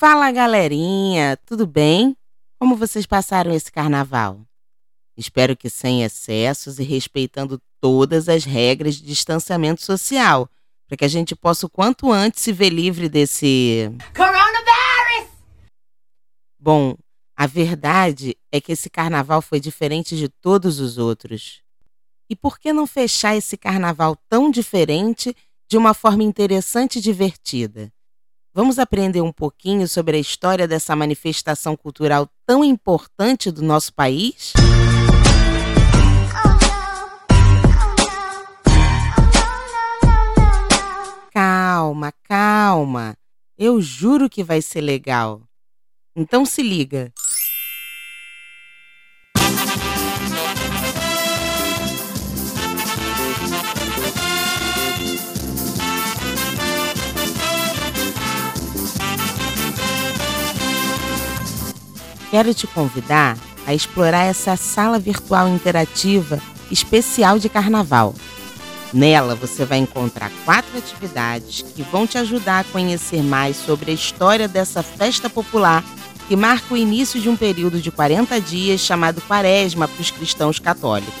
Fala galerinha, tudo bem? Como vocês passaram esse carnaval? Espero que sem excessos e respeitando todas as regras de distanciamento social, para que a gente possa o quanto antes se ver livre desse. Coronavirus! Bom, a verdade é que esse carnaval foi diferente de todos os outros. E por que não fechar esse carnaval tão diferente de uma forma interessante e divertida? Vamos aprender um pouquinho sobre a história dessa manifestação cultural tão importante do nosso país? Calma, calma. Eu juro que vai ser legal. Então se liga. Quero te convidar a explorar essa sala virtual interativa especial de carnaval. Nela você vai encontrar quatro atividades que vão te ajudar a conhecer mais sobre a história dessa festa popular que marca o início de um período de 40 dias chamado Quaresma para os cristãos católicos.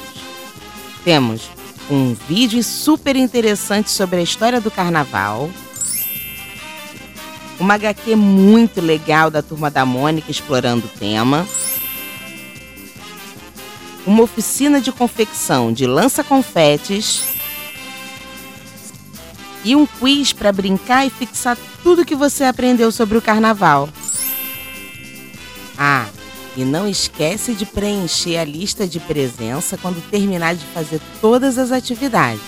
Temos um vídeo super interessante sobre a história do carnaval, uma HQ muito legal da Turma da Mônica explorando o tema, uma oficina de confecção de lança-confetes e um quiz para brincar e fixar tudo que você aprendeu sobre o carnaval. Ah, e não esquece de preencher a lista de presença quando terminar de fazer todas as atividades.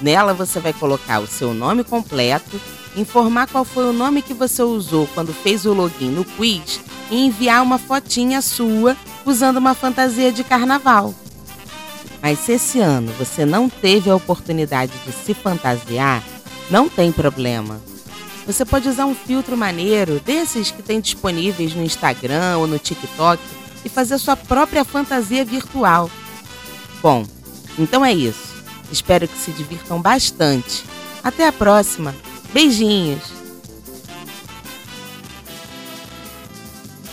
Nela você vai colocar o seu nome completo informar qual foi o nome que você usou quando fez o login no quiz e enviar uma fotinha sua usando uma fantasia de carnaval. Mas se esse ano você não teve a oportunidade de se fantasiar, não tem problema. Você pode usar um filtro maneiro desses que tem disponíveis no Instagram ou no TikTok e fazer sua própria fantasia virtual. Bom, então é isso. Espero que se divirtam bastante. Até a próxima! Beijinhos!